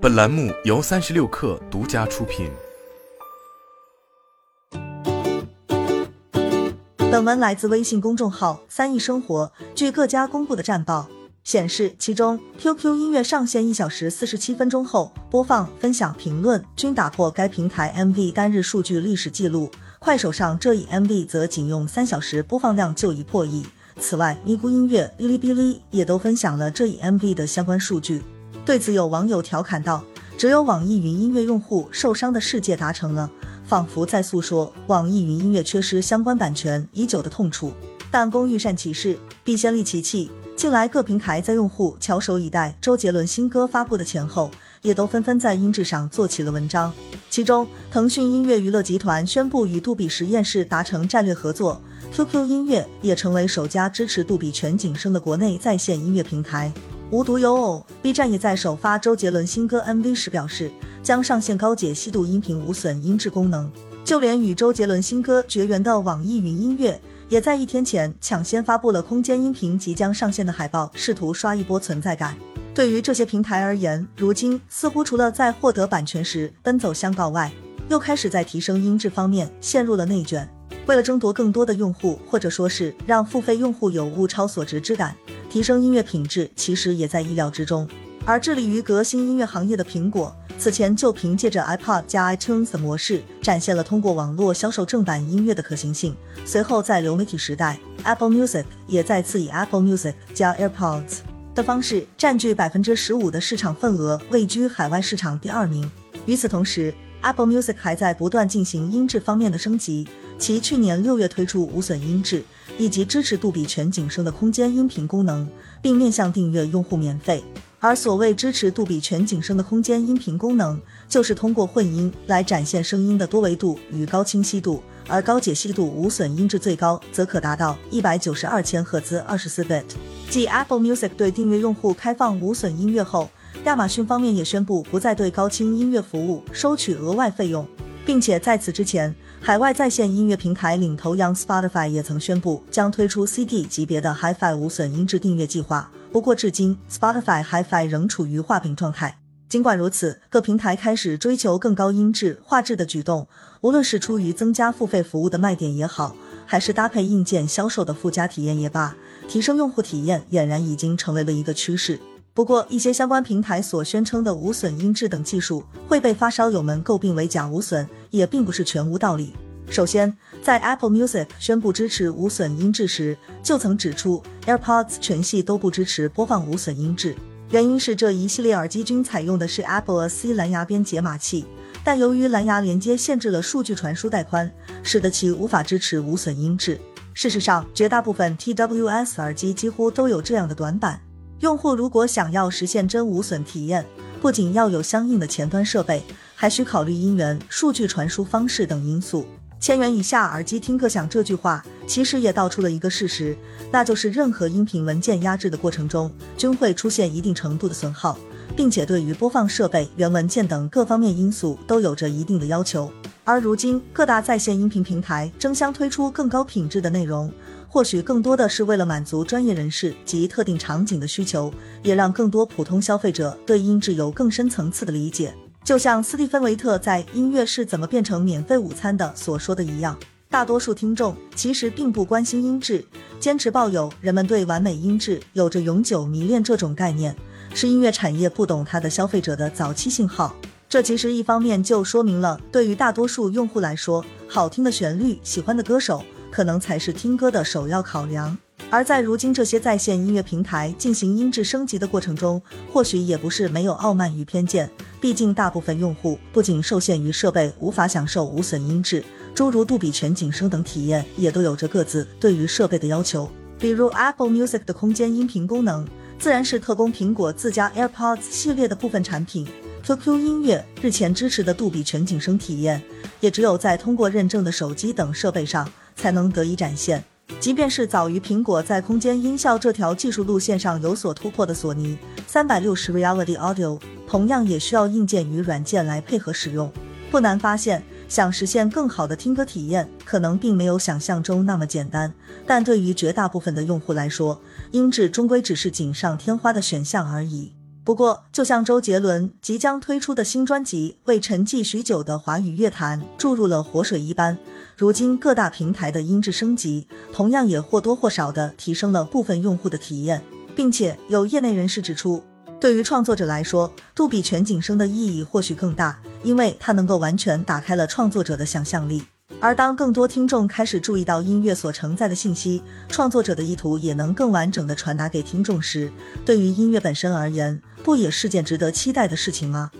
本栏目由三十六氪独家出品。本文来自微信公众号“三亿生活”。据各家公布的战报显示，其中 QQ 音乐上线一小时四十七分钟后，播放、分享、评论均打破该平台 MV 单日数据历史记录。快手上这一 MV 则仅用三小时播放量就已破亿。此外，咪咕音乐、哔哩哔哩也都分享了这一 MV 的相关数据。对此，有网友调侃道：“只有网易云音乐用户受伤的世界达成了，仿佛在诉说网易云音乐缺失相关版权已久的痛楚。”但工欲善其事，必先利其器。近来各平台在用户翘首以待周杰伦新歌发布的前后，也都纷纷在音质上做起了文章。其中，腾讯音乐娱乐集团宣布与杜比实验室达成战略合作，QQ 音乐也成为首家支持杜比全景声的国内在线音乐平台。无独有偶，B 站也在首发周杰伦新歌 MV 时表示，将上线高解析度音频无损音质功能。就连与周杰伦新歌绝缘的网易云音乐，也在一天前抢先发布了空间音频即将上线的海报，试图刷一波存在感。对于这些平台而言，如今似乎除了在获得版权时奔走相告外，又开始在提升音质方面陷入了内卷。为了争夺更多的用户，或者说是让付费用户有物超所值之感。提升音乐品质其实也在意料之中，而致力于革新音乐行业的苹果，此前就凭借着 iPod 加 iTunes 的模式，展现了通过网络销售正版音乐的可行性。随后在流媒体时代，Apple Music 也再次以 Apple Music 加 AirPods 的方式占据百分之十五的市场份额，位居海外市场第二名。与此同时，Apple Music 还在不断进行音质方面的升级，其去年六月推出无损音质。以及支持杜比全景声的空间音频功能，并面向订阅用户免费。而所谓支持杜比全景声的空间音频功能，就是通过混音来展现声音的多维度与高清晰度，而高解析度无损音质最高则可达到一百九十二千赫兹二十四 bit。继 Apple Music 对订阅用户开放无损音乐后，亚马逊方面也宣布不再对高清音乐服务收取额外费用，并且在此之前。海外在线音乐平台领头羊 Spotify 也曾宣布将推出 CD 级别的 HiFi 无损音质订阅计划，不过至今 Spotify HiFi 仍处于画饼状态。尽管如此，各平台开始追求更高音质画质的举动，无论是出于增加付费服务的卖点也好，还是搭配硬件销售的附加体验也罢，提升用户体验俨然已经成为了一个趋势。不过，一些相关平台所宣称的无损音质等技术会被发烧友们诟病为假无损，也并不是全无道理。首先，在 Apple Music 宣布支持无损音质时，就曾指出 AirPods 全系都不支持播放无损音质，原因是这一系列耳机均采用的是 Apple C 蓝牙边解码器，但由于蓝牙连接限制了数据传输带宽，使得其无法支持无损音质。事实上，绝大部分 TWS 耳机几乎都有这样的短板。用户如果想要实现真无损体验，不仅要有相应的前端设备，还需考虑音源、数据传输方式等因素。千元以下耳机听个响这句话，其实也道出了一个事实，那就是任何音频文件压制的过程中，均会出现一定程度的损耗，并且对于播放设备、原文件等各方面因素都有着一定的要求。而如今各大在线音频平台争相推出更高品质的内容。或许更多的是为了满足专业人士及特定场景的需求，也让更多普通消费者对音质有更深层次的理解。就像斯蒂芬·维特在《音乐是怎么变成免费午餐的》所说的一样，大多数听众其实并不关心音质，坚持抱有人们对完美音质有着永久迷恋这种概念，是音乐产业不懂它的消费者的早期信号。这其实一方面就说明了，对于大多数用户来说，好听的旋律、喜欢的歌手。可能才是听歌的首要考量，而在如今这些在线音乐平台进行音质升级的过程中，或许也不是没有傲慢与偏见。毕竟，大部分用户不仅受限于设备无法享受无损音质，诸如杜比全景声等体验，也都有着各自对于设备的要求。比如 Apple Music 的空间音频功能，自然是特供苹果自家 AirPods 系列的部分产品。QQ 音乐日前支持的杜比全景声体验，也只有在通过认证的手机等设备上。才能得以展现。即便是早于苹果在空间音效这条技术路线上有所突破的索尼三百六十 Reality Audio，同样也需要硬件与软件来配合使用。不难发现，想实现更好的听歌体验，可能并没有想象中那么简单。但对于绝大部分的用户来说，音质终归只是锦上添花的选项而已。不过，就像周杰伦即将推出的新专辑为沉寂许久的华语乐坛注入了活水一般，如今各大平台的音质升级，同样也或多或少的提升了部分用户的体验，并且有业内人士指出，对于创作者来说，杜比全景声的意义或许更大，因为它能够完全打开了创作者的想象力。而当更多听众开始注意到音乐所承载的信息，创作者的意图也能更完整的传达给听众时，对于音乐本身而言，不也是件值得期待的事情吗？